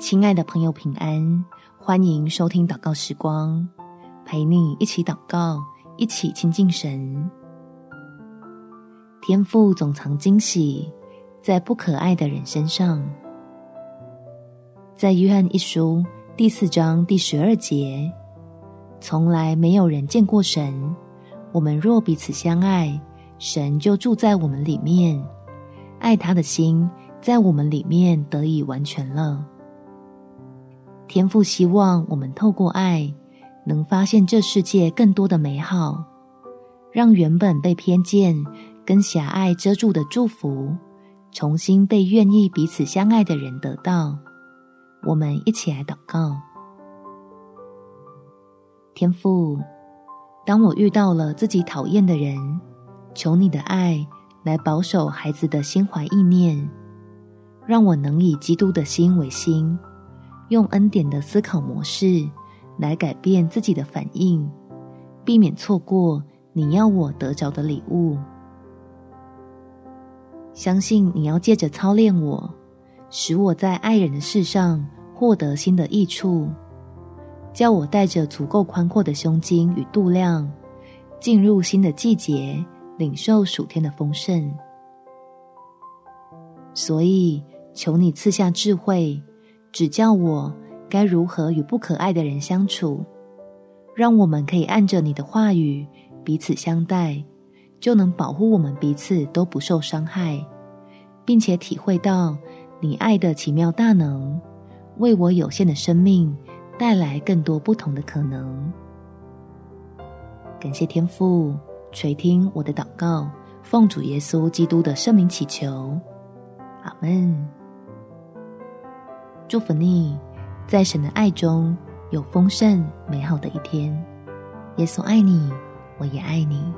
亲爱的朋友，平安！欢迎收听祷告时光，陪你一起祷告，一起亲近神。天父总藏惊喜在不可爱的人身上。在约翰一书第四章第十二节，从来没有人见过神。我们若彼此相爱，神就住在我们里面，爱他的心在我们里面得以完全了。天父希望我们透过爱，能发现这世界更多的美好，让原本被偏见跟狭隘遮住的祝福，重新被愿意彼此相爱的人得到。我们一起来祷告：天父，当我遇到了自己讨厌的人，求你的爱来保守孩子的心怀意念，让我能以基督的心为心。用恩典的思考模式来改变自己的反应，避免错过你要我得着的礼物。相信你要借着操练我，使我在爱人的事上获得新的益处，叫我带着足够宽阔的胸襟与度量，进入新的季节，领受暑天的丰盛。所以，求你赐下智慧。指教我该如何与不可爱的人相处，让我们可以按着你的话语彼此相待，就能保护我们彼此都不受伤害，并且体会到你爱的奇妙大能，为我有限的生命带来更多不同的可能。感谢天父垂听我的祷告，奉主耶稣基督的圣名祈求，阿门。祝福你，在神的爱中有丰盛美好的一天。耶稣爱你，我也爱你。